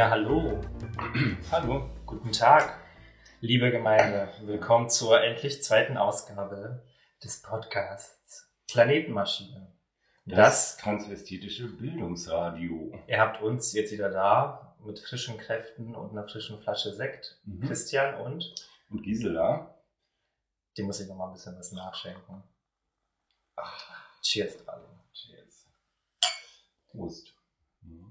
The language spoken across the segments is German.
Ja, hallo. Hallo. Guten Tag, liebe Gemeinde. Willkommen zur endlich zweiten Ausgabe des Podcasts Planetenmaschine. Das, transvestitische Bildungsradio. Ihr habt uns jetzt wieder da mit frischen Kräften und einer frischen Flasche Sekt. Mhm. Christian und Und Gisela? dem muss ich noch mal ein bisschen was nachschenken. Cheers, Darling. Cheers. Prost.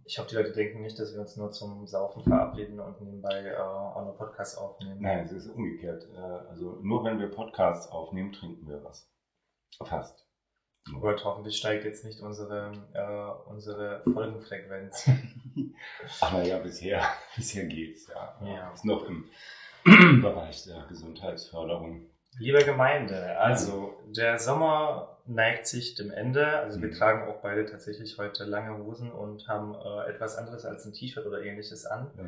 Ich hoffe, die Leute denken nicht, dass wir uns nur zum Saufen verabreden und nebenbei äh, auch noch Podcasts aufnehmen. Nein, es ist umgekehrt. Äh, Also nur wenn wir Podcasts aufnehmen, trinken wir was. Fast. Oh Gott, hoffentlich steigt jetzt nicht unsere, äh, unsere Folgenfrequenz. Ach naja, bisher, bisher geht's, ja. Ja. Ist noch im Bereich der Gesundheitsförderung. Liebe Gemeinde, also der Sommer neigt sich dem Ende. Also wir Mhm. tragen auch beide tatsächlich heute lange Hosen und haben äh, etwas anderes als ein T-Shirt oder ähnliches an. Ja.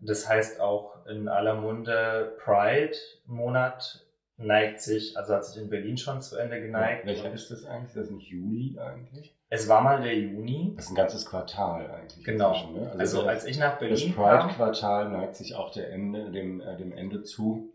Das heißt auch in aller Munde Pride-Monat neigt sich, also hat sich in Berlin schon zu Ende geneigt. Welcher ist das eigentlich? Ist das nicht Juli eigentlich? Es war mal der Juni. Das ist ein ganzes Quartal eigentlich. Genau. Ne? Also der- als ich nach Das Berlin kam, Pride-Quartal neigt sich auch der Ende, dem, äh, dem Ende zu.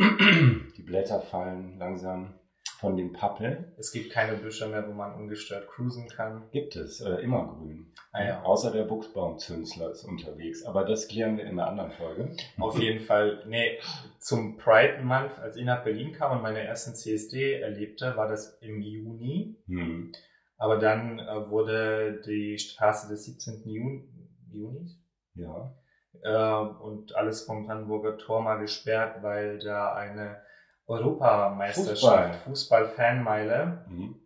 Die Blätter fallen langsam von den Pappeln. es gibt keine Büsche mehr, wo man ungestört cruisen kann. Gibt es, äh, immergrün. Ah ja. Außer der Buchsbaumzünsler ist unterwegs. Aber das klären wir in einer anderen Folge. Auf jeden Fall, nee, zum Pride Month, als ich nach Berlin kam und meine ersten CSD erlebte, war das im Juni. Hm. Aber dann äh, wurde die Straße des 17. Juni, Junis Ja. Äh, und alles vom Brandenburger Tor mal gesperrt, weil da eine Europameisterschaft, Fußball-Fanmeile, Hm.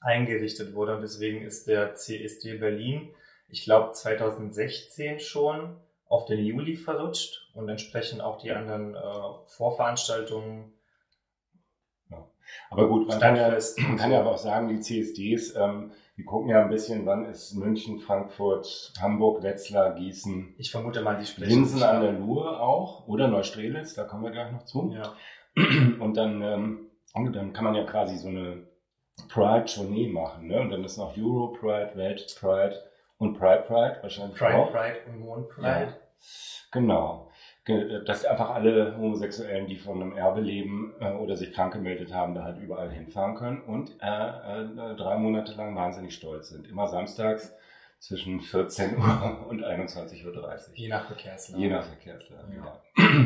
eingerichtet wurde. Und deswegen ist der CSD Berlin, ich glaube 2016 schon, auf den Juli verrutscht und entsprechend auch die anderen äh, Vorveranstaltungen. Aber gut, man kann, ja, man kann ja aber auch sagen, die CSDs, ähm, die gucken ja ein bisschen, wann ist München, Frankfurt, Hamburg, Wetzlar, Gießen, Ich vermute mal, die sprechen. Linsen an der Luhe auch oder Neustrelitz, da kommen wir gleich noch zu. Ja. Und dann, ähm, dann kann man ja quasi so eine Pride-Tournee machen. Ne? Und dann ist noch Euro Pride, Welt Pride und Pride Pride wahrscheinlich Pride, auch. Pride und Mond Pride. Ja. Genau. Ge- Dass einfach alle Homosexuellen, die von einem Erbe leben äh, oder sich krank gemeldet haben, da halt überall hinfahren können und äh, äh, drei Monate lang wahnsinnig stolz sind. Immer samstags zwischen 14 Uhr und 21.30 Uhr. Je nach Verkehrslage. Je nach Verkehrslage, Ja. ja.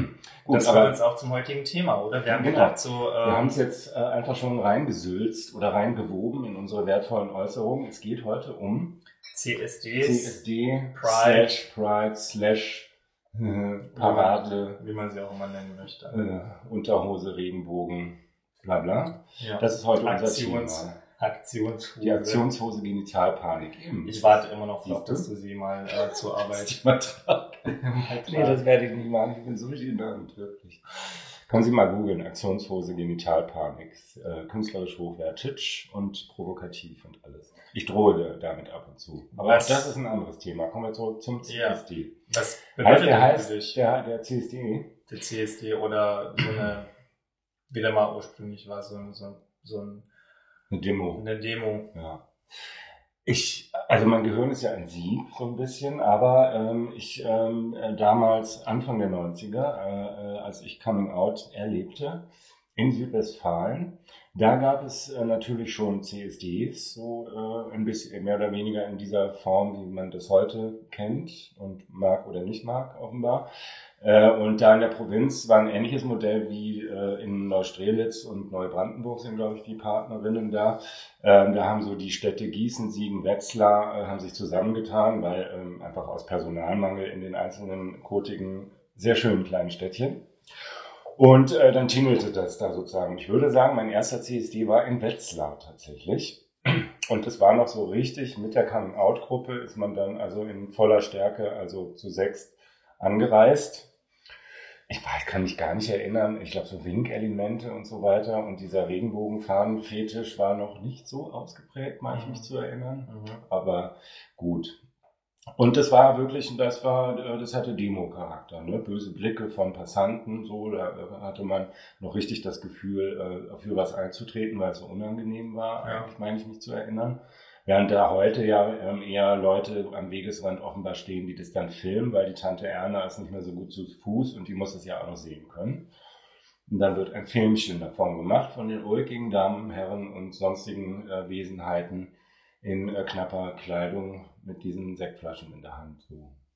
Gut, das aber uns auch zum heutigen Thema, oder? Wir haben Genau. gedacht, so, wir haben ähm, es jetzt äh, einfach schon reingesülzt oder reingewoben in unsere wertvollen Äußerungen. Es geht heute um CSDs, CSD, Pride. slash Pride, slash äh, Parade, wie man sie auch immer nennen möchte. äh, Unterhose, Regenbogen, bla bla. Ja. Das ist heute unser Aktions- Thema. Aktionshose. Die Aktionshose Genitalpanik. Ich warte immer noch du? dass du sie mal äh, zur Arbeit mal mal Nee, das werde ich nicht machen. Ich bin so genannt, wirklich. Können Sie mal googeln, Aktionshose Genitalpanik. Äh, künstlerisch hochwertig und provokativ und alles. Ich drohe da- damit ab und zu. Aber Was? auch das ist ein anderes Thema. Kommen wir zurück zum Ja. CSD. Was Heißt, bedeutet der denn heißt, dich der, der CSD? der CSD oder so eine, wie der mal ursprünglich war, so, ein- so, ein- so ein, Eine Demo. eine Demo? Ja. Ich, also mein Gehirn ist ja ein Sieb, so ein bisschen, aber ähm, ich ähm, äh, damals, Anfang der 90er, äh, äh, als ich Coming Out erlebte, in Südwestfalen, da gab es äh, natürlich schon CSDs, so äh, ein bisschen mehr oder weniger in dieser Form, wie man das heute kennt und mag oder nicht mag, offenbar. Äh, und da in der Provinz war ein ähnliches Modell wie äh, in Neustrelitz und Neubrandenburg sind, glaube ich, die Partnerinnen da. Ähm, da haben so die Städte Gießen, Siegen, Wetzlar äh, haben sich zusammengetan, weil ähm, einfach aus Personalmangel in den einzelnen kotigen, sehr schönen kleinen Städtchen. Und äh, dann tingelte das da sozusagen. Ich würde sagen, mein erster CSD war in Wetzlar tatsächlich. Und es war noch so richtig, mit der Coming-out-Gruppe ist man dann also in voller Stärke, also zu sechs angereist. Ich weiß, kann mich gar nicht erinnern. Ich glaube, so Winkelemente und so weiter und dieser Regenbogenfahnen-Fetisch war noch nicht so ausgeprägt, meine ich mich zu erinnern. Mhm. Aber gut. Und das war wirklich, das war, äh, das hatte Demo-Charakter, ne? Böse Blicke von Passanten, so, da äh, hatte man noch richtig das Gefühl, äh, für was einzutreten, weil es so unangenehm war, Ja. eigentlich meine ich mich zu erinnern. Während da heute ja ähm, eher Leute am Wegesrand offenbar stehen, die das dann filmen, weil die Tante Erna ist nicht mehr so gut zu Fuß und die muss es ja auch noch sehen können. Und dann wird ein Filmchen davon gemacht von den ulkigen Damen, Herren und sonstigen äh, Wesenheiten in äh, knapper Kleidung mit diesen Sektflaschen in der Hand. So.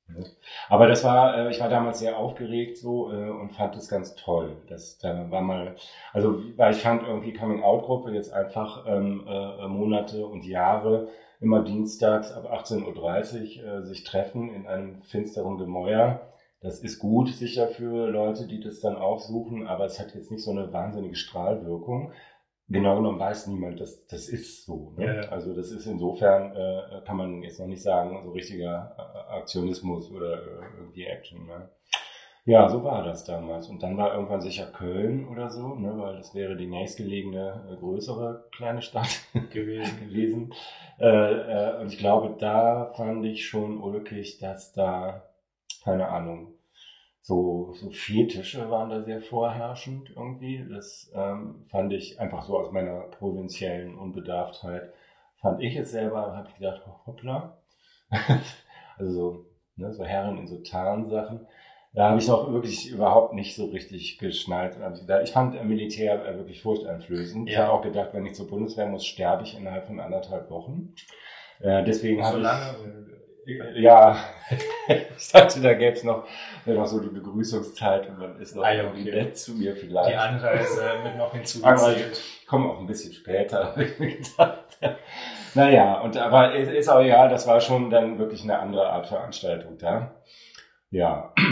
Ne? Aber das war, äh, ich war damals sehr aufgeregt so äh, und fand es ganz toll. Das da war mal, also weil ich fand irgendwie Coming Out Gruppe jetzt einfach ähm, äh, Monate und Jahre immer dienstags ab 18.30 Uhr äh, sich treffen in einem finsteren Gemäuer das ist gut sicher für Leute, die das dann aufsuchen, aber es hat jetzt nicht so eine wahnsinnige Strahlwirkung. Genau genommen weiß niemand, dass das ist so. Ne? Ja, ja. Also das ist insofern, äh, kann man jetzt noch nicht sagen, so richtiger äh, Aktionismus oder äh, irgendwie Action. Ne? Ja, so war das damals. Und dann war irgendwann sicher Köln oder so, ne, weil das wäre die nächstgelegene äh, größere kleine Stadt gewesen. gewesen. Äh, äh, und ich glaube, da fand ich schon ulkig, dass da keine Ahnung, so, so Fetische waren da sehr vorherrschend irgendwie. Das ähm, fand ich einfach so aus meiner provinziellen Unbedarftheit, fand ich es selber, habe ich gedacht, hoppla. also so, ne, so Herren in so Tarnsachen. Da habe ich noch wirklich überhaupt nicht so richtig geschnallt. Ich fand Militär wirklich furchteinflößend. Ja. Ich habe auch gedacht, wenn ich zur Bundeswehr muss, sterbe ich innerhalb von anderthalb Wochen. Äh, deswegen so habe lange ja, ich dachte, da gäbe es noch, noch so die Begrüßungszeit und dann ist noch ah, irgendwie okay. nett zu mir vielleicht. Die Anreise mit noch hinzugezählt. Ich komme auch ein bisschen später, habe ich mir gedacht. Naja, und aber ist auch egal, das war schon dann wirklich eine andere Art Veranstaltung da. Ja.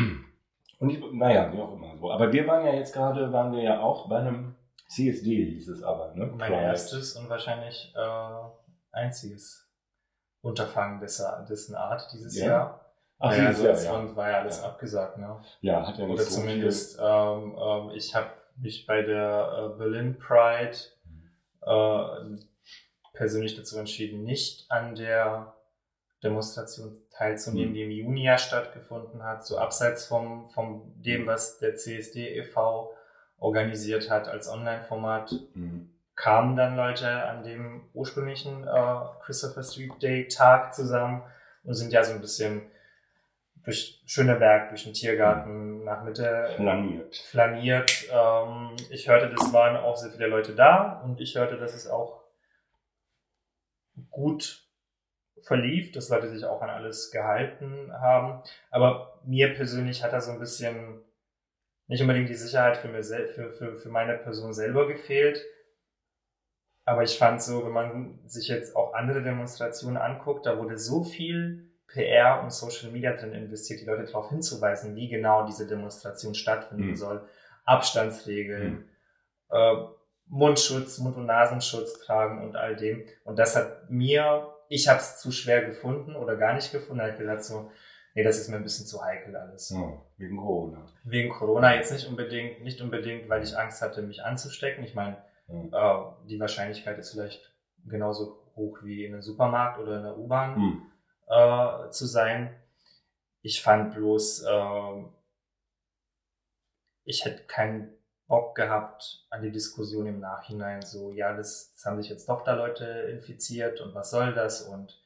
Und ich, naja, wie auch immer so. Aber wir waren ja jetzt gerade, waren wir ja auch bei einem CSD, hieß es aber, ne? Mein erstes und wahrscheinlich äh, einziges Unterfangen dieser, dessen Art dieses ja. Jahr. Ach, ja, also jetzt ja. war ja alles ja. abgesagt, ne? Ja, hat ja nicht Oder so zumindest, ähm, ähm, ich habe mich bei der äh, Berlin Pride äh, persönlich dazu entschieden, nicht an der Demonstration teilzunehmen, mhm. die im Juni ja stattgefunden hat, so abseits vom, vom dem, hm. was der CSD e.V. organisiert hat als Online-Format. Mhm kamen dann Leute an dem ursprünglichen äh, Christopher Street Day Tag zusammen und sind ja so ein bisschen durch Schöneberg, durch den Tiergarten nach Mitte flaniert. flaniert. Ähm, ich hörte, das waren auch sehr viele Leute da und ich hörte, dass es auch gut verlief, dass Leute sich auch an alles gehalten haben. Aber mir persönlich hat da so ein bisschen nicht unbedingt die Sicherheit für, mir für, für, für meine Person selber gefehlt. Aber ich fand so, wenn man sich jetzt auch andere Demonstrationen anguckt, da wurde so viel PR und Social Media drin investiert, die Leute darauf hinzuweisen, wie genau diese Demonstration stattfinden mhm. soll. Abstandsregeln, mhm. äh, Mundschutz, Mund- und Nasenschutz tragen und all dem. Und das hat mir, ich habe es zu schwer gefunden oder gar nicht gefunden. Da habe ich gesagt so, nee, das ist mir ein bisschen zu heikel alles. Ja, wegen Corona. Wegen Corona jetzt nicht unbedingt, nicht unbedingt, weil ich Angst hatte, mich anzustecken. Ich meine, Mhm. Äh, die Wahrscheinlichkeit ist vielleicht genauso hoch wie in einem Supermarkt oder in der U-Bahn mhm. äh, zu sein. Ich fand bloß, äh, ich hätte keinen Bock gehabt an die Diskussion im Nachhinein, so, ja, das, das haben sich jetzt doch da Leute infiziert und was soll das und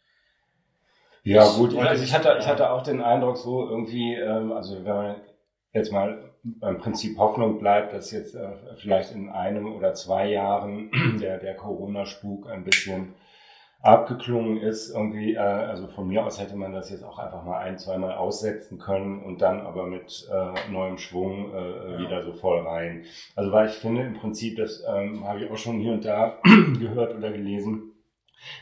ja, gut, also ich hatte, ich hatte auch den Eindruck, so irgendwie, ähm, also wenn man jetzt mal beim Prinzip Hoffnung bleibt, dass jetzt äh, vielleicht in einem oder zwei Jahren der, der Corona-Spuk ein bisschen abgeklungen ist. Irgendwie, äh, also von mir aus hätte man das jetzt auch einfach mal ein, zweimal aussetzen können und dann aber mit äh, neuem Schwung äh, ja. wieder so voll rein. Also weil ich finde im Prinzip, das ähm, habe ich auch schon hier und da gehört oder gelesen,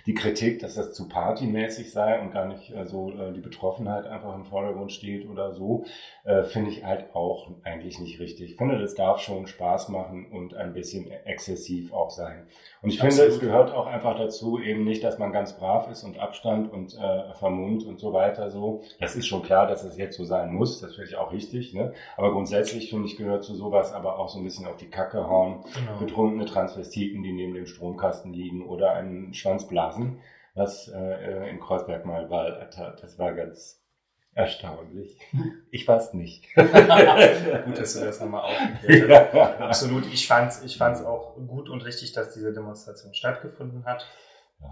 die Kritik, dass das zu partymäßig sei und gar nicht äh, so äh, die Betroffenheit einfach im Vordergrund steht oder so, äh, finde ich halt auch eigentlich nicht richtig. Ich finde, das darf schon Spaß machen und ein bisschen exzessiv auch sein. Und ich Absolut. finde, es gehört auch einfach dazu, eben nicht, dass man ganz brav ist und Abstand und äh, vermummt und so weiter so. Das ist schon klar, dass es jetzt so sein muss, das finde ich auch richtig. Ne? Aber grundsätzlich, finde ich, gehört zu sowas aber auch so ein bisschen auf die Kacke hauen. Genau. Betrunkene Transvestiten, die neben dem Stromkasten liegen oder einen Schwanz Blasen, was äh, in Kreuzberg mal war. Das war ganz erstaunlich. Ich weiß nicht. gut, dass du das nochmal aufgeklärt hast. Ja. Absolut. Ich fand es ich fand's auch gut und richtig, dass diese Demonstration stattgefunden hat. Ja.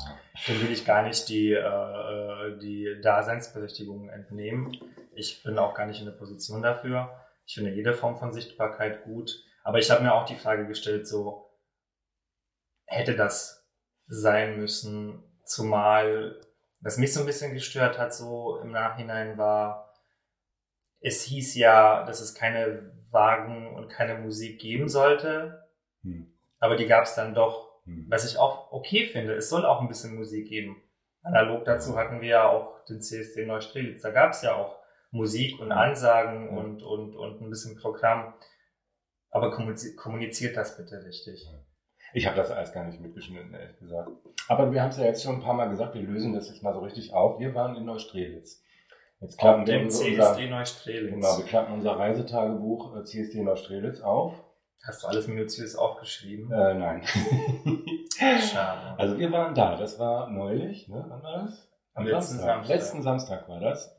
Dem will ich gar nicht die, äh, die Daseinsberechtigung entnehmen. Ich bin auch gar nicht in der Position dafür. Ich finde jede Form von Sichtbarkeit gut. Aber ich habe mir auch die Frage gestellt, so hätte das sein müssen, zumal was mich so ein bisschen gestört hat, so im Nachhinein war, es hieß ja, dass es keine Wagen und keine Musik geben sollte. Hm. Aber die gab es dann doch. Hm. Was ich auch okay finde, es soll auch ein bisschen Musik geben. Analog dazu hatten wir ja auch den CSD Neustrelitz. Da gab es ja auch Musik und Ansagen ja. und, und, und ein bisschen Programm. Aber kommuniziert das bitte richtig. Ich habe das alles gar nicht mitgeschnitten, ehrlich gesagt. Aber wir haben es ja jetzt schon ein paar Mal gesagt, wir lösen das jetzt mal so richtig auf. Wir waren in Neustrelitz. Jetzt klappen auf wir dem CSD Neustrelitz. Genau, wir klappen unser Reisetagebuch äh, CSD Neustrelitz auf. Hast du alles minutiös aufgeschrieben? Äh, nein. Schade. Also wir waren da, das war neulich, ne? Wann war das? Am letzten Samstag. Samstag. Letzten Samstag war das.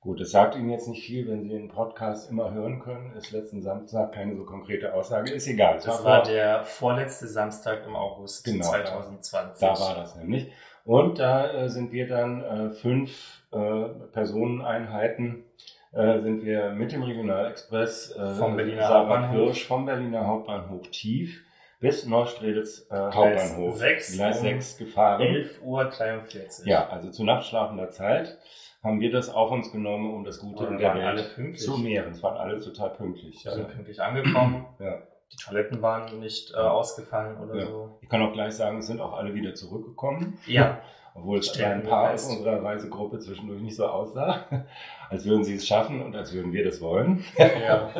Gut, das sagt Ihnen jetzt nicht viel, wenn Sie den Podcast immer hören können. Ist letzten Samstag keine so konkrete Aussage. Ist egal. Das, das war der vorletzte Samstag im August genau, 2020. Da, da war das nämlich. Und da äh, sind wir dann äh, fünf äh, Personeneinheiten äh, sind wir mit dem Regionalexpress äh, vom Berliner Hauptbahnhof vom Berliner Hauptbahnhof tief bis Neustrelitz äh, Hauptbahnhof. Gleis 6, Gleis 6 gefahren. 11 Uhr 43. Ja, also zu nachtschlafender Zeit haben wir das auf uns genommen, um das Gute in der Welt zu mehren. Es waren alle total pünktlich. Wir sind pünktlich angekommen. ja. Die Toiletten waren nicht äh, ausgefallen oder ja. so. Ich kann auch gleich sagen, es sind auch alle wieder zurückgekommen. Ja. Obwohl es ein paar aus unserer Reisegruppe zwischendurch nicht so aussah, als würden sie es schaffen und als würden wir das wollen. Ja.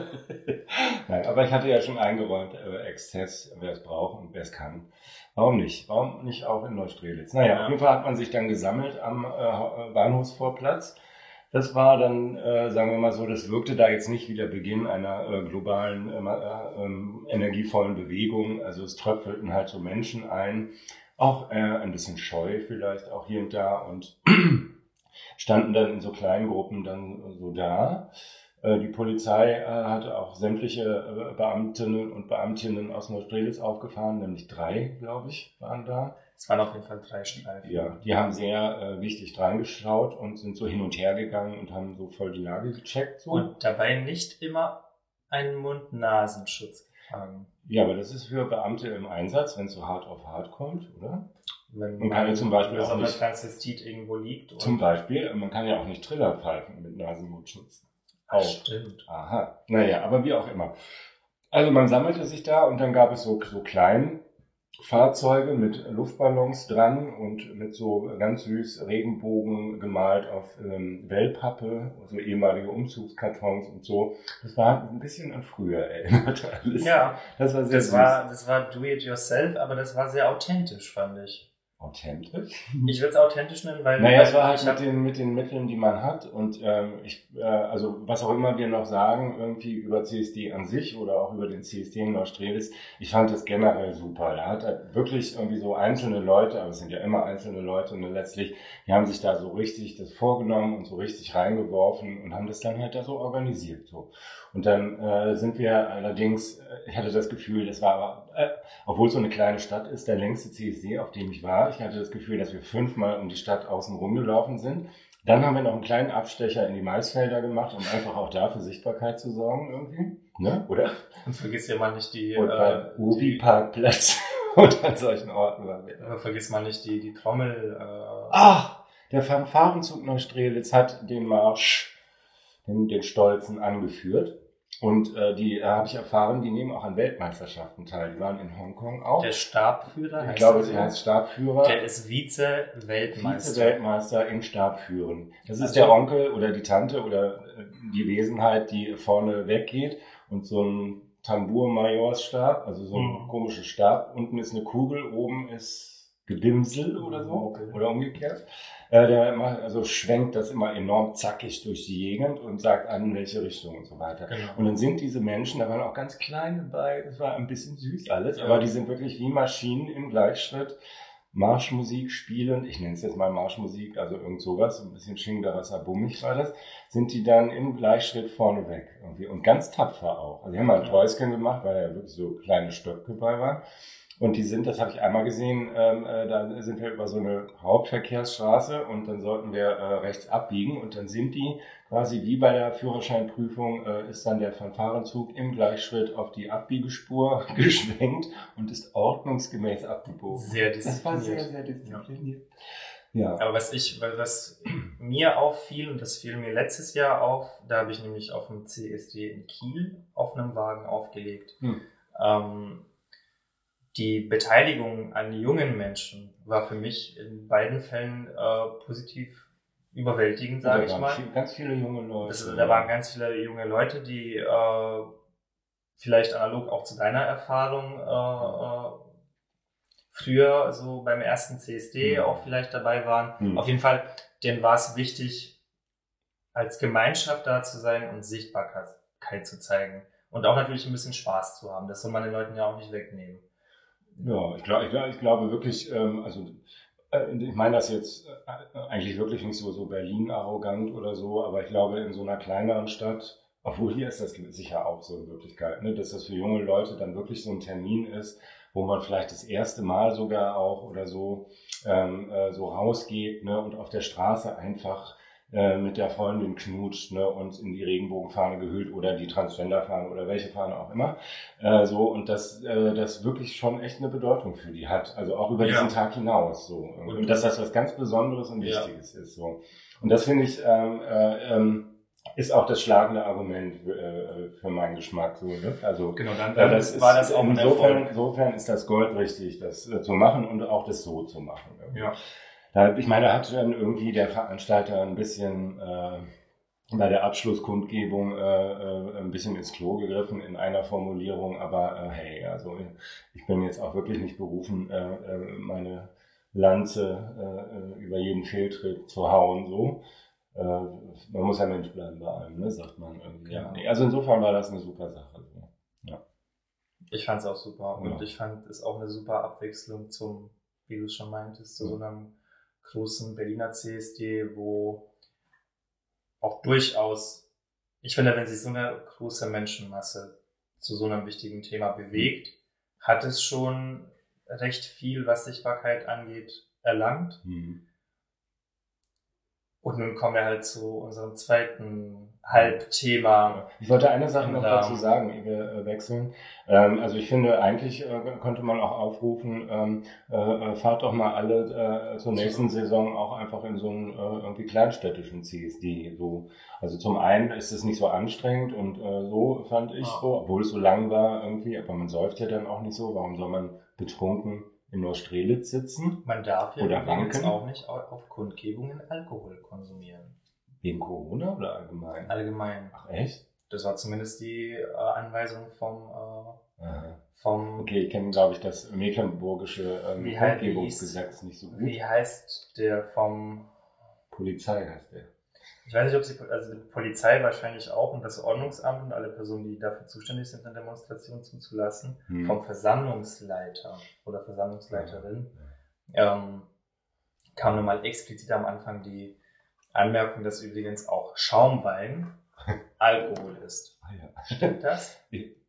Nein, aber ich hatte ja schon eingeräumt, äh, Exzess, wer es braucht und wer es kann. Warum nicht? Warum nicht auch in Neustrelitz? Naja, ja. auf jeden Fall hat man sich dann gesammelt am äh, Bahnhofsvorplatz. Das war dann, äh, sagen wir mal so, das wirkte da jetzt nicht wie der Beginn einer äh, globalen, äh, äh, ähm, energievollen Bewegung. Also es tröpfelten halt so Menschen ein auch äh, ein bisschen scheu vielleicht auch hier und da und standen dann in so kleinen Gruppen dann so da. Äh, die Polizei äh, hatte auch sämtliche äh, Beamtinnen und Beamtinnen aus Neustrelitz aufgefahren, nämlich drei, glaube ich, waren da. Es waren auf jeden Fall drei Streifen. Ja, die haben sehr äh, wichtig reingeschaut und sind so hin und her gegangen und haben so voll die Lage gecheckt. So. Und dabei nicht immer einen Mund-Nasenschutz tragen. Ja, aber das ist für Beamte im Einsatz, wenn es so hart auf hart kommt, oder? Wenn man kann ja zum Beispiel auch nicht, Transvestit irgendwo liegt. Oder? Zum Beispiel, man kann ja auch nicht Triller pfeifen mit Nasenmundschutz. Auch. Stimmt. Aha. Naja, aber wie auch immer. Also man sammelte sich da und dann gab es so, so klein Fahrzeuge mit Luftballons dran und mit so ganz süß Regenbogen gemalt auf ähm, Wellpappe, so ehemalige Umzugskartons und so. Das war ein bisschen an früher erinnert alles. Ja, das war sehr das süß. War, das war do it yourself, aber das war sehr authentisch, fand ich. Authentisch? Ich würde es authentisch nennen, weil... Naja, es war halt mit den, mit den Mitteln, die man hat und ähm, ich, äh, also was auch immer wir noch sagen, irgendwie über CSD an sich oder auch über den CSD in Neustrelitz, ich fand das generell super. Er hat halt wirklich irgendwie so einzelne Leute, aber es sind ja immer einzelne Leute und letztlich, die haben sich da so richtig das vorgenommen und so richtig reingeworfen und haben das dann halt da so organisiert. So. Und dann äh, sind wir allerdings, äh, ich hatte das Gefühl, das war aber, äh, obwohl es so eine kleine Stadt ist, der längste CSD, auf dem ich war. Ich hatte das Gefühl, dass wir fünfmal um die Stadt außen rumgelaufen sind. Dann haben wir noch einen kleinen Abstecher in die Maisfelder gemacht, um einfach auch da für Sichtbarkeit zu sorgen irgendwie. Ne? Oder? Und vergiss ja mal nicht die... Und äh, Ubi-Parkplatz und an solchen Orten. Aber vergiss mal nicht die, die Trommel... Äh Ach, der Fanfarenzug Neustrelitz hat den Marsch den, den Stolzen angeführt. Und äh, die äh, habe ich erfahren, die nehmen auch an Weltmeisterschaften teil. Die waren in Hongkong auch. Der Stabführer heißt Ich glaube, sie heißt Stabführer. Der ist Vize-Weltmeister. Vize-Weltmeister im Stabführen. Das ist also, der Onkel oder die Tante oder äh, die Wesenheit, die vorne weggeht und so ein Tambour-Majorsstab, also so ein mhm. komischer Stab. Unten ist eine Kugel, oben ist Gedimsel oder so. Oder umgekehrt. Äh, der immer, also schwenkt das immer enorm zackig durch die Gegend und sagt an, in welche Richtung und so weiter. Genau. Und dann sind diese Menschen, da waren auch ganz kleine bei, das war ein bisschen süß alles, ja. aber die sind wirklich wie Maschinen im Gleichschritt. Marschmusik spielend, ich nenne es jetzt mal Marschmusik, also irgend sowas, ein bisschen Schingdarasser Bummig war das, sind die dann im Gleichschritt vorne weg irgendwie und ganz tapfer auch. Also die haben mal ein Täuschen gemacht, weil ja wirklich so kleine Stöcke bei waren Und die sind, das habe ich einmal gesehen, ähm, äh, da sind wir über so eine Hauptverkehrsstraße und dann sollten wir äh, rechts abbiegen und dann sind die quasi wie bei der Führerscheinprüfung, äh, ist dann der Fanfarenzug im Gleichschritt auf die Abbiegespur geschwenkt und ist ordnungsgemäß abgebogen. Sehr diszipliniert. Das war sehr, sehr diszipliniert. Ja. ja. Aber was ich, was mir auffiel, und das fiel mir letztes Jahr auf, da habe ich nämlich auf dem CSD in Kiel auf einem Wagen aufgelegt. Hm. Ähm, die Beteiligung an jungen Menschen war für mich in beiden Fällen äh, positiv überwältigend, sage ich mal. Ganz viele junge Leute. Das, da waren ganz viele junge Leute, die äh, vielleicht analog auch zu deiner Erfahrung äh, äh früher so beim ersten CSD mhm. auch vielleicht dabei waren. Mhm. Auf jeden Fall, denen war es wichtig, als Gemeinschaft da zu sein und Sichtbarkeit zu zeigen. Und auch natürlich ein bisschen Spaß zu haben. Das soll man den Leuten ja auch nicht wegnehmen. Ja, ich, glaube, ich, ich glaube wirklich, ähm, also äh, ich meine das jetzt äh, eigentlich wirklich nicht so, so Berlin arrogant oder so, aber ich glaube in so einer kleineren Stadt, obwohl hier ist das sicher auch so in Wirklichkeit, ne, dass das für junge Leute dann wirklich so ein Termin ist, wo man vielleicht das erste Mal sogar auch oder so ähm, äh, so rausgeht ne, und auf der Straße einfach äh, mit der Freundin knutscht ne, und in die Regenbogenfahne gehüllt oder die Transgenderfahne oder welche Fahne auch immer. Äh, so und das, äh, das wirklich schon echt eine Bedeutung für die hat. Also auch über ja. diesen Tag hinaus. So. Und, und dass das was ganz Besonderes und Wichtiges ja. ist. So. Und das finde ich ähm, äh, ähm, ist auch das schlagende Argument äh, für meinen Geschmack. So, ne? Also genau, dann, dann das war das auch insofern, insofern ist das Gold richtig, das äh, zu machen und auch das so zu machen. Ja. Da, ich meine, da hat dann irgendwie der Veranstalter ein bisschen äh, bei der Abschlusskundgebung äh, äh, ein bisschen ins Klo gegriffen in einer Formulierung, aber äh, hey, also ich bin jetzt auch wirklich nicht berufen, äh, äh, meine Lanze über jeden Fehltritt zu hauen, so. Man muss ja Mensch bleiben bei allem, ne, sagt man irgendwie. Ja. Nee, also insofern war das eine super Sache. Ja. Ich fand es auch super und ja. ich fand es auch eine super Abwechslung zum, wie du es schon meintest, zu ja. so einem großen Berliner CSD, wo auch durchaus, ich finde, wenn sich so eine große Menschenmasse zu so einem wichtigen Thema bewegt, hat es schon recht viel, was Sichtbarkeit angeht, erlangt. Mhm. Und nun kommen wir halt zu unserem zweiten Halbthema. Ich wollte eine Sache noch dazu sagen, ehe wir äh, wechseln. Ähm, also ich finde, eigentlich äh, könnte man auch aufrufen, ähm, äh, fahrt doch mal alle zur nächsten Saison auch einfach in so einen irgendwie kleinstädtischen CSD. So. Also zum einen ist es nicht so anstrengend und so fand ich so, obwohl es so lang war irgendwie, aber man säuft ja dann auch nicht so. Warum soll man betrunken in Neustrelitz sitzen. Man darf ja oder übrigens auch nicht auf Kundgebungen Alkohol konsumieren. Wegen Corona oder allgemein? Allgemein. Ach echt? Das war zumindest die äh, Anweisung vom, äh, vom Okay, ich kenne, glaube ich, das mecklenburgische ähm, Kundgebungsgesetz nicht so gut. Wie heißt der vom Polizei heißt der. Ich weiß nicht, ob sie, also die Polizei wahrscheinlich auch und das Ordnungsamt und alle Personen, die dafür zuständig sind, eine Demonstration zuzulassen, hm. vom Versammlungsleiter oder Versammlungsleiterin, ja. ähm, kam nun mal explizit am Anfang die Anmerkung, dass übrigens auch Schaumwein Alkohol ist. Ah, ja. Stimmt das?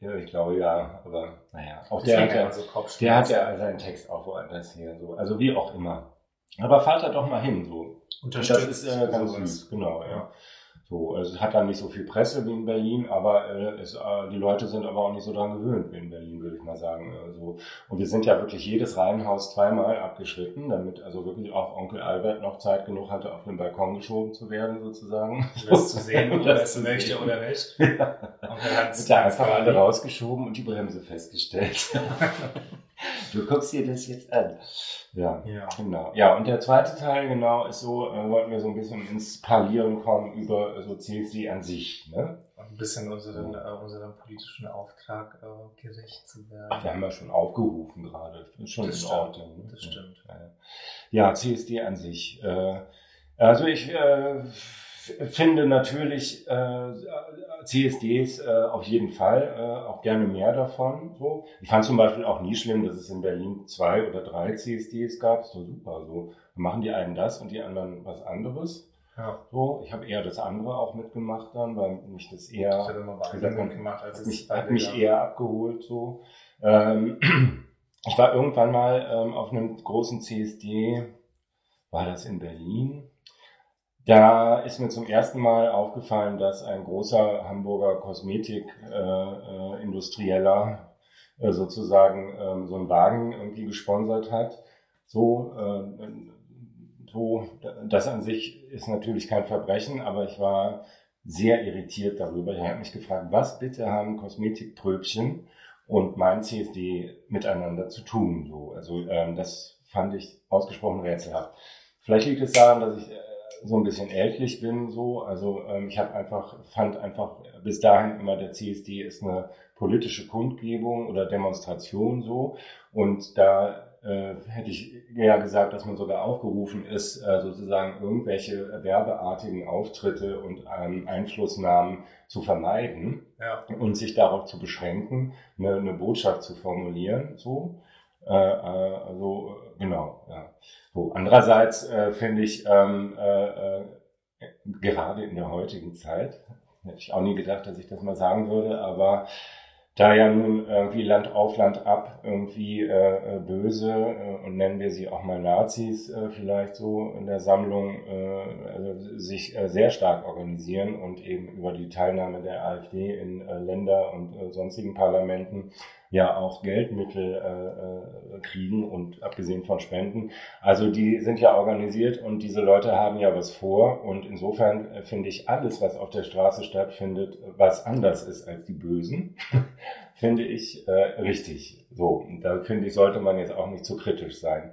Ja, ich glaube ja, aber naja. Auch der hat, ja, so der hat ja seinen Text auch woanders hier. So. Also wie auch immer. Aber fahrt da doch mal hin. So. Unterstützt. Das ist äh, ganz süß, genau, ja. So, also es hat dann nicht so viel Presse wie in Berlin, aber äh, es, äh, die Leute sind aber auch nicht so dran gewöhnt wie in Berlin, würde ich mal sagen. Also, und wir sind ja wirklich jedes Reihenhaus zweimal abgeschritten, damit also wirklich auch Onkel Albert noch Zeit genug hatte, auf den Balkon geschoben zu werden, sozusagen. Das zu sehen, ob er es möchte oder nicht. Ja. Onkel hat es einfach alle rausgeschoben und die Bremse festgestellt. du guckst dir das jetzt an. Ja, ja, genau. Ja, und der zweite Teil, genau, ist so, äh, wollten wir so ein bisschen ins Parlieren kommen über so CSD an sich. Ne? Ein bisschen unseren, ja. äh, unserem politischen Auftrag äh, gerecht zu werden. Ach, wir haben ja schon aufgerufen gerade. Ist schon das in stimmt. Ordnung. Ne? Das stimmt. Ja, CSD an sich. Äh, also ich äh, finde natürlich äh, CSDs äh, auf jeden Fall, äh, auch gerne mehr davon. So. Ich fand zum Beispiel auch nie schlimm, dass es in Berlin zwei oder drei CSDs gab. Doch super. So machen die einen das und die anderen was anderes. Ja. So, ich habe eher das andere auch mitgemacht dann, weil mich das eher ich immer gesagt, gemacht, als hat mich, hat mich eher abgeholt so. Ähm, ich war irgendwann mal ähm, auf einem großen CSD, war das in Berlin? Da ist mir zum ersten Mal aufgefallen, dass ein großer Hamburger Kosmetikindustrieller äh, äh, sozusagen ähm, so einen Wagen irgendwie gesponsert hat. So, äh, so, das an sich ist natürlich kein Verbrechen, aber ich war sehr irritiert darüber. Ich habe mich gefragt, was bitte haben Kosmetikpröbchen und mein CSD miteinander zu tun? So, also ähm, das fand ich ausgesprochen rätselhaft. Vielleicht liegt es daran, dass ich äh, so ein bisschen ältlich bin, so. Also ähm, ich habe einfach, fand einfach bis dahin immer der CSD ist eine politische Kundgebung oder Demonstration so. Und da äh, hätte ich eher gesagt, dass man sogar aufgerufen ist, äh, sozusagen irgendwelche werbeartigen Auftritte und ähm, Einflussnahmen zu vermeiden ja. und sich darauf zu beschränken, eine, eine Botschaft zu formulieren, so. Äh, äh, also genau. Ja. So andererseits äh, finde ich ähm, äh, äh, gerade in der heutigen Zeit hätte ich auch nie gedacht, dass ich das mal sagen würde, aber da ja nun irgendwie Land auf Land ab irgendwie äh, äh, böse äh, und nennen wir sie auch mal Nazis äh, vielleicht so in der Sammlung äh, also sich äh, sehr stark organisieren und eben über die Teilnahme der AfD in äh, Länder und äh, sonstigen Parlamenten ja auch Geldmittel äh, äh, kriegen und abgesehen von Spenden. Also die sind ja organisiert und diese Leute haben ja was vor und insofern äh, finde ich alles, was auf der Straße stattfindet, was anders ist als die Bösen, finde ich äh, richtig. So, da finde ich, sollte man jetzt auch nicht zu kritisch sein.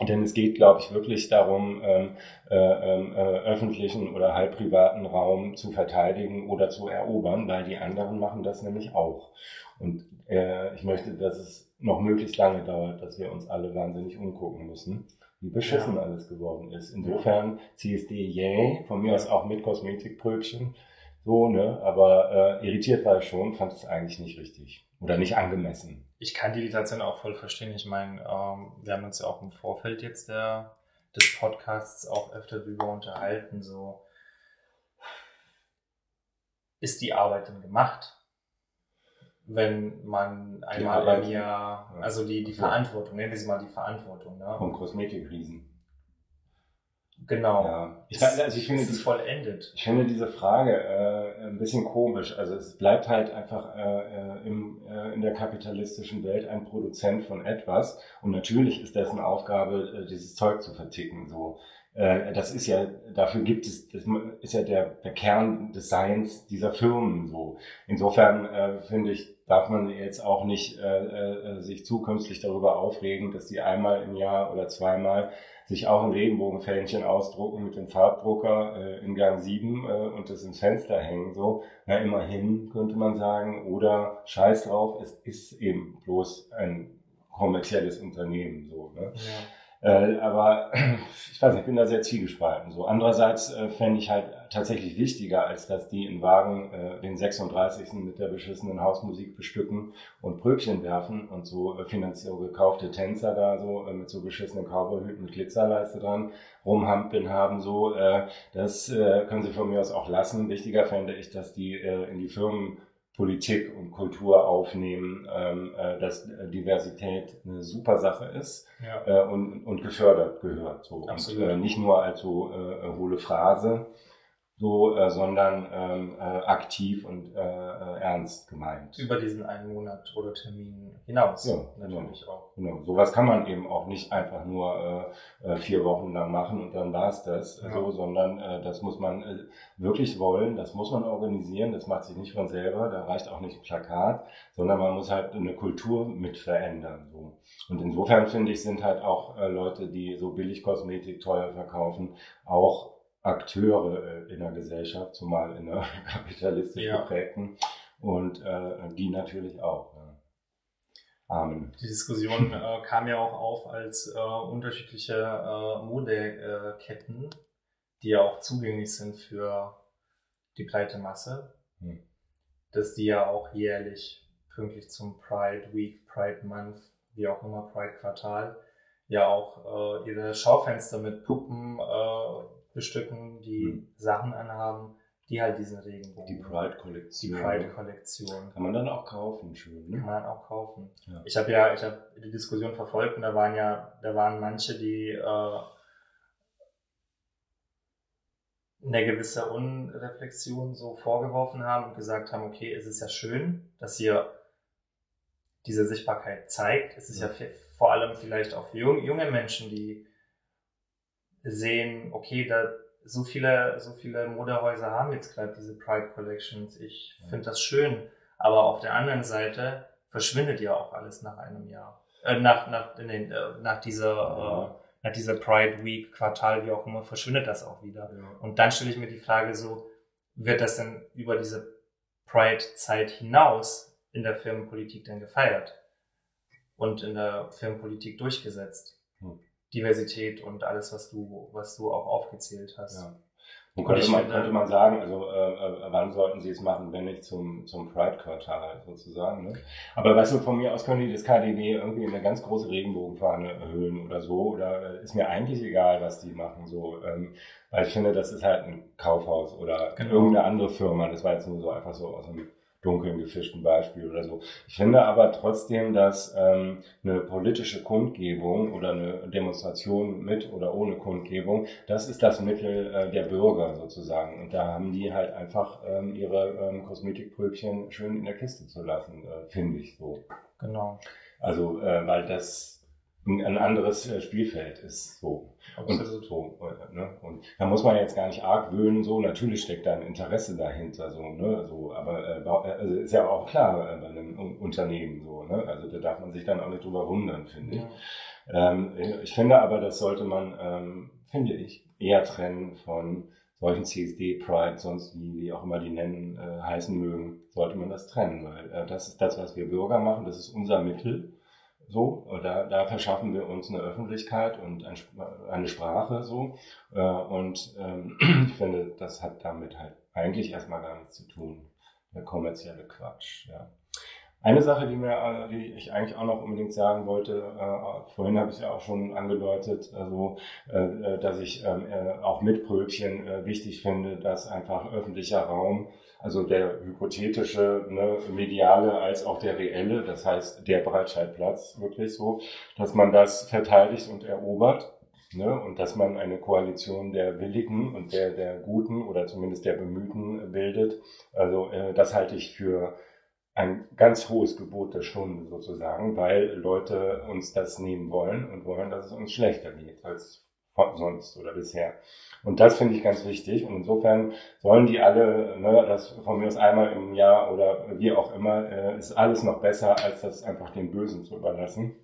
Denn es geht, glaube ich, wirklich darum, ähm, äh, ähm, äh, öffentlichen oder halb privaten Raum zu verteidigen oder zu erobern, weil die anderen machen das nämlich auch. Und äh, ich möchte, dass es noch möglichst lange dauert, dass wir uns alle wahnsinnig umgucken müssen, wie beschissen ja. alles geworden ist. Insofern CSD yay, von mir aus auch mit Kosmetikbrötchen, so, ne, aber äh, irritiert war ich schon, fand es eigentlich nicht richtig oder nicht angemessen. Ich kann die Irritation auch voll verstehen. Ich meine, ähm, wir haben uns ja auch im Vorfeld jetzt der, des Podcasts auch öfter darüber unterhalten, so ist die Arbeit denn gemacht? wenn man einmal im Jahr, also die, die Verantwortung, nennen wir sie mal die Verantwortung. Ne? Von Kosmetikriesen. Genau. Ja. Ich, also ich finde, das ist vollendet. Ich finde diese Frage äh, ein bisschen komisch. Also es bleibt halt einfach äh, äh, im, äh, in der kapitalistischen Welt ein Produzent von etwas und natürlich ist dessen Aufgabe, äh, dieses Zeug zu verticken. So, äh, das ist ja dafür gibt es, das ist ja der, der Kern des Seins dieser Firmen. So, insofern äh, finde ich darf man jetzt auch nicht äh, äh, sich zukünftig darüber aufregen, dass die einmal im Jahr oder zweimal sich auch ein Regenbogenfähnchen ausdrucken mit dem Farbdrucker äh, in Gang 7 äh, und das ins Fenster hängen. So, na immerhin könnte man sagen, oder scheiß drauf, es ist eben bloß ein kommerzielles Unternehmen. So, ne? Ja. Äh, aber ich weiß nicht, ich bin da sehr zwiegespalten. So andererseits äh, fände ich halt tatsächlich wichtiger, als dass die in Wagen äh, den 36. mit der beschissenen Hausmusik bestücken und Brötchen werfen und so äh, finanziell gekaufte Tänzer da so äh, mit so beschissenen Cowboyhüten mit Glitzerleiste dran rumhampeln haben. So, äh, das äh, können sie von mir aus auch lassen. Wichtiger fände ich, dass die äh, in die Firmen Politik und Kultur aufnehmen, ähm, äh, dass Diversität eine super Sache ist ja. äh, und, und gefördert gehört. So. Absolut. Und äh, nicht nur als so äh, hohle Phrase, so, äh, sondern ähm, äh, aktiv und äh, äh, ernst gemeint. Über diesen einen Monat oder Termin hinaus ja, natürlich genau. auch. Genau, sowas kann man eben auch nicht einfach nur äh, äh vier Wochen lang machen und dann war's das, ja. so, sondern äh, das muss man äh, wirklich wollen, das muss man organisieren, das macht sich nicht von selber, da reicht auch nicht ein Plakat, sondern man muss halt eine Kultur mit verändern. So. Und insofern finde ich, sind halt auch Leute, die so Billigkosmetik teuer verkaufen, auch Akteure äh, in der Gesellschaft, zumal in der kapitalistisch ja. geprägten und äh, die natürlich auch. Ja. Amen. Die Diskussion äh, kam ja auch auf, als äh, unterschiedliche äh, Modeketten, die ja auch zugänglich sind für die breite Masse, hm. dass die ja auch jährlich pünktlich zum Pride Week, Pride Month, wie auch immer, Pride Quartal, ja auch äh, ihre Schaufenster mit Puppen äh, bestücken, die mhm. Sachen anhaben, die halt diesen Regenbogen. Die Pride-Kollektion. Die Pride-Kollektion. Kann man dann auch kaufen, schön, ne? Kann man auch kaufen. Ja. Ich habe ja, ich habe die Diskussion verfolgt und da waren ja, da waren manche, die äh, eine gewisse Unreflexion so vorgeworfen haben und gesagt haben, okay, es ist ja schön, dass ihr diese Sichtbarkeit zeigt. Es ist ja, ja vor allem vielleicht auch für junge Menschen, die sehen, okay, da so viele, so viele Modehäuser haben jetzt gerade diese Pride Collections. Ich finde das schön. Aber auf der anderen Seite verschwindet ja auch alles nach einem Jahr. Äh, nach, nach, den, äh, nach dieser, ja. äh, nach dieser Pride Week, Quartal, wie auch immer, verschwindet das auch wieder. Ja. Und dann stelle ich mir die Frage so, wird das denn über diese Pride-Zeit hinaus in der Firmenpolitik denn gefeiert? Und in der Firmenpolitik durchgesetzt? Hm. Diversität und alles, was du, was du auch aufgezählt hast. Ja. Und könnte, man, könnte man sagen, also äh, äh, wann sollten sie es machen, wenn nicht zum, zum Pride-Quartal sozusagen. Ne? Aber weißt du, von mir aus können die das KDW irgendwie in eine ganz große Regenbogenfahne erhöhen oder so. Oder äh, ist mir eigentlich egal, was die machen. so ähm, Weil ich finde, das ist halt ein Kaufhaus oder genau. irgendeine andere Firma. Das war jetzt nur so einfach so aus dem dunkeln gefischten Beispiel oder so. Ich finde aber trotzdem, dass ähm, eine politische Kundgebung oder eine Demonstration mit oder ohne Kundgebung, das ist das Mittel äh, der Bürger sozusagen. Und da haben die halt einfach ähm, ihre ähm, Kosmetikpröbchen schön in der Kiste zu lassen, äh, finde ich so. Genau. Also, äh, weil das ein anderes äh, Spielfeld ist so. Absolut. Und, so, äh, ne? und da muss man jetzt gar nicht arg wöhnen, so natürlich steckt da ein Interesse dahinter, so, ne? so, aber äh, also ist ja auch klar äh, bei einem Unternehmen so, ne? Also da darf man sich dann auch nicht drüber wundern, finde ich. Ja. Ähm, ich finde aber, das sollte man, ähm, finde ich, eher trennen von solchen CSD, Pride, sonst wie, wie auch immer die nennen, äh, heißen mögen, sollte man das trennen, weil äh, das ist das, was wir Bürger machen, das ist unser Mittel so, da, da verschaffen wir uns eine Öffentlichkeit und eine Sprache so. Äh, und ähm, ich finde, das hat damit halt eigentlich erstmal gar nichts zu tun. Der kommerzielle Quatsch, ja. Eine Sache, die mir, äh, die ich eigentlich auch noch unbedingt sagen wollte, äh, vorhin habe ich ja auch schon angedeutet, also, äh, dass ich ähm, äh, auch mit Brötchen äh, wichtig finde, dass einfach öffentlicher Raum also der hypothetische, ne, mediale als auch der reelle, das heißt der Breitscheidplatz wirklich so, dass man das verteidigt und erobert. Ne, und dass man eine Koalition der Willigen und der, der Guten oder zumindest der Bemühten bildet. Also äh, das halte ich für ein ganz hohes Gebot der Stunde sozusagen, weil Leute uns das nehmen wollen und wollen, dass es uns schlechter geht als sonst oder bisher. Und das finde ich ganz wichtig. Und insofern sollen die alle, ne, das von mir aus einmal im Jahr oder wie auch immer, äh, ist alles noch besser, als das einfach den Bösen zu überlassen.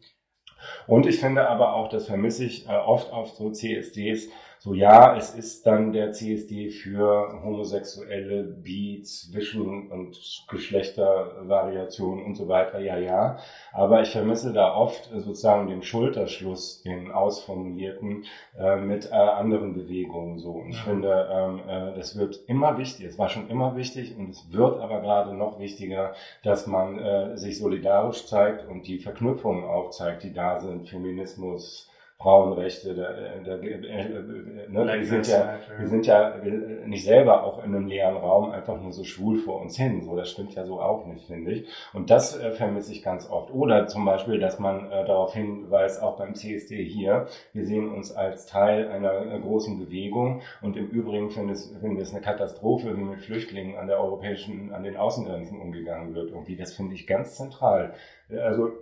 Und ich finde aber auch, das vermisse ich äh, oft auf so CSDs, so ja, es ist dann der CSD für homosexuelle, bi, zwischen und Geschlechtervariationen und so weiter, ja, ja. Aber ich vermisse da oft sozusagen den Schulterschluss, den ausformulierten, äh, mit äh, anderen Bewegungen so. Und ich finde, ähm, äh, das wird immer wichtig, es war schon immer wichtig und es wird aber gerade noch wichtiger, dass man äh, sich solidarisch zeigt und die Verknüpfungen aufzeigt, die da sind, Feminismus, Frauenrechte, der, der, äh, äh, ne? wir, sind ja, wir sind ja nicht selber auch in einem leeren Raum einfach nur so schwul vor uns hin. So, das stimmt ja so auch nicht, finde ich. Und das äh, vermisse ich ganz oft. Oder zum Beispiel, dass man äh, darauf hinweist, auch beim CSD hier, wir sehen uns als Teil einer äh, großen Bewegung. Und im Übrigen finden, wir es eine Katastrophe, wie mit Flüchtlingen an der europäischen, an den Außengrenzen umgegangen wird. Irgendwie, das finde ich ganz zentral. Also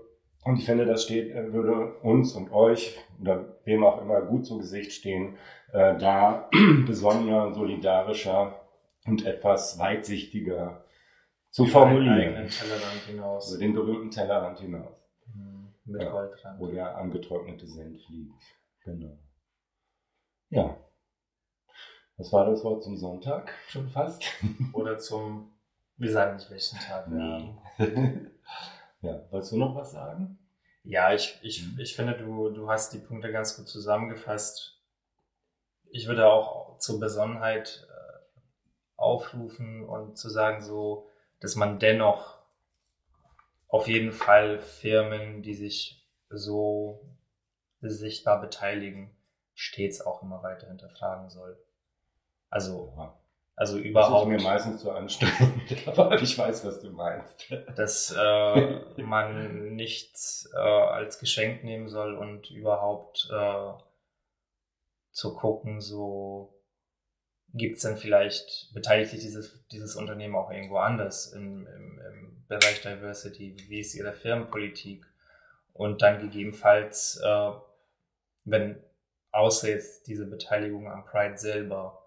und ich finde, das steht, äh, würde uns und euch oder wem auch immer gut zu Gesicht stehen, äh, da besonderer, solidarischer und etwas weitsichtiger zu Über formulieren. Den Tellerrand hinaus. Über den berühmten Tellerrand hinaus. Mhm. Mit ja, Goldrand. Wo der angetrocknete Senf liegt. Genau. Ja. Was war das Wort zum Sonntag? Schon fast? Oder zum, wir sagen nicht welchen Tag wir haben. Ja, wolltest du noch was sagen? Ja, ich, ich, mhm. ich finde, du, du hast die Punkte ganz gut zusammengefasst. Ich würde auch zur Besonnenheit äh, aufrufen und zu sagen, so, dass man dennoch auf jeden Fall Firmen, die sich so sichtbar beteiligen, stets auch immer weiter hinterfragen soll. Also Also überhaupt. Das ist mir meistens zu anstrengend, aber ich weiß, was du meinst. Dass äh, man nichts äh, als Geschenk nehmen soll und überhaupt äh, zu gucken, so gibt es denn vielleicht, beteiligt sich dieses, dieses Unternehmen auch irgendwo anders im, im, im Bereich Diversity? Wie ist ihre Firmenpolitik? Und dann gegebenenfalls, äh, wenn außer jetzt diese Beteiligung am Pride selber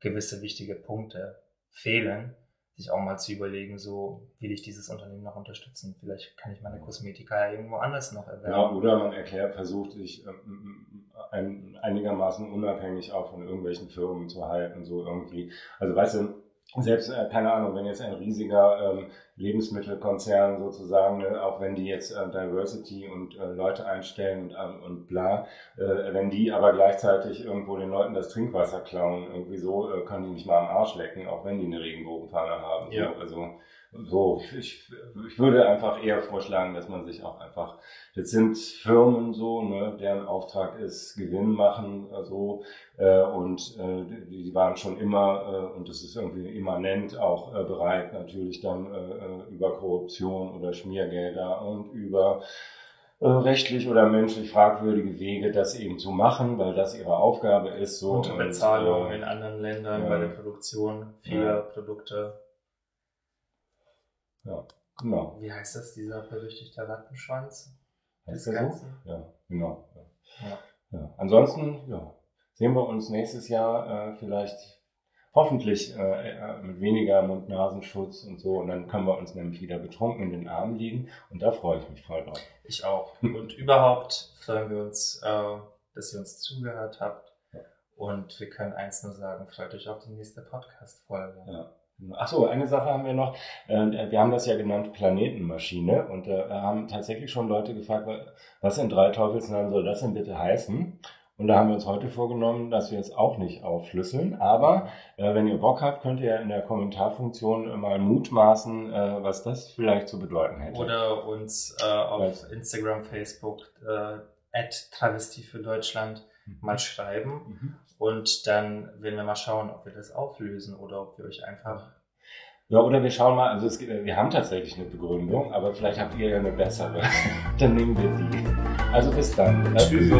gewisse wichtige Punkte fehlen, sich auch mal zu überlegen, so will ich dieses Unternehmen noch unterstützen. Vielleicht kann ich meine Kosmetika ja irgendwo anders noch erwerben. Ja, oder man erklärt, versucht sich ähm, ein, einigermaßen unabhängig auch von irgendwelchen Firmen zu halten, so irgendwie. Also weißt du, selbst, äh, keine Ahnung, wenn jetzt ein riesiger ähm, Lebensmittelkonzern sozusagen, ne, auch wenn die jetzt äh, Diversity und äh, Leute einstellen und, äh, und bla, äh, wenn die aber gleichzeitig irgendwo den Leuten das Trinkwasser klauen, irgendwie so, äh, können die nicht mal am Arsch lecken, auch wenn die eine Regenbogenfahne haben. Ja. So, also so, ich, ich würde einfach eher vorschlagen, dass man sich auch einfach, jetzt sind Firmen so, ne, deren Auftrag ist Gewinn machen, so, äh, und äh, die, die waren schon immer, äh, und das ist irgendwie immanent auch äh, bereit, natürlich dann äh, äh, über Korruption oder Schmiergelder und über äh, rechtlich oder menschlich fragwürdige Wege, das eben zu machen, weil das ihre Aufgabe ist. So und Bezahlung und, äh, in anderen Ländern ja. bei der Produktion vieler ja. Produkte. Ja, genau. Wie heißt das, dieser berüchtigte Rattenschwanz? Heißt das so? Ja, genau. Ja. Ja. Ansonsten ja, sehen wir uns nächstes Jahr äh, vielleicht hoffentlich äh, äh, mit weniger Mund-Nasenschutz und so. Und dann können wir uns nämlich wieder betrunken in den Armen liegen. Und da freue ich mich voll drauf. Ich auch. Und überhaupt freuen wir uns, äh, dass ihr uns zugehört habt. Und wir können eins nur sagen, freut euch auf die nächste Podcast-Folge. Ja. Ach so, eine Sache haben wir noch. Äh, wir haben das ja genannt Planetenmaschine und äh, haben tatsächlich schon Leute gefragt, was in drei Teufelsnamen soll das denn bitte heißen? Und da haben wir uns heute vorgenommen, dass wir es auch nicht aufschlüsseln. Aber äh, wenn ihr Bock habt, könnt ihr in der Kommentarfunktion mal mutmaßen, äh, was das vielleicht zu bedeuten hätte. Oder uns äh, auf was? Instagram, Facebook, äh, Travestie für Deutschland mhm. mal schreiben. Mhm. Und dann werden wir mal schauen, ob wir das auflösen oder ob wir euch einfach. Ja, oder wir schauen mal, also es, wir haben tatsächlich eine Begründung, aber vielleicht habt ihr ja eine bessere. dann nehmen wir die. Also bis dann. Tschüss.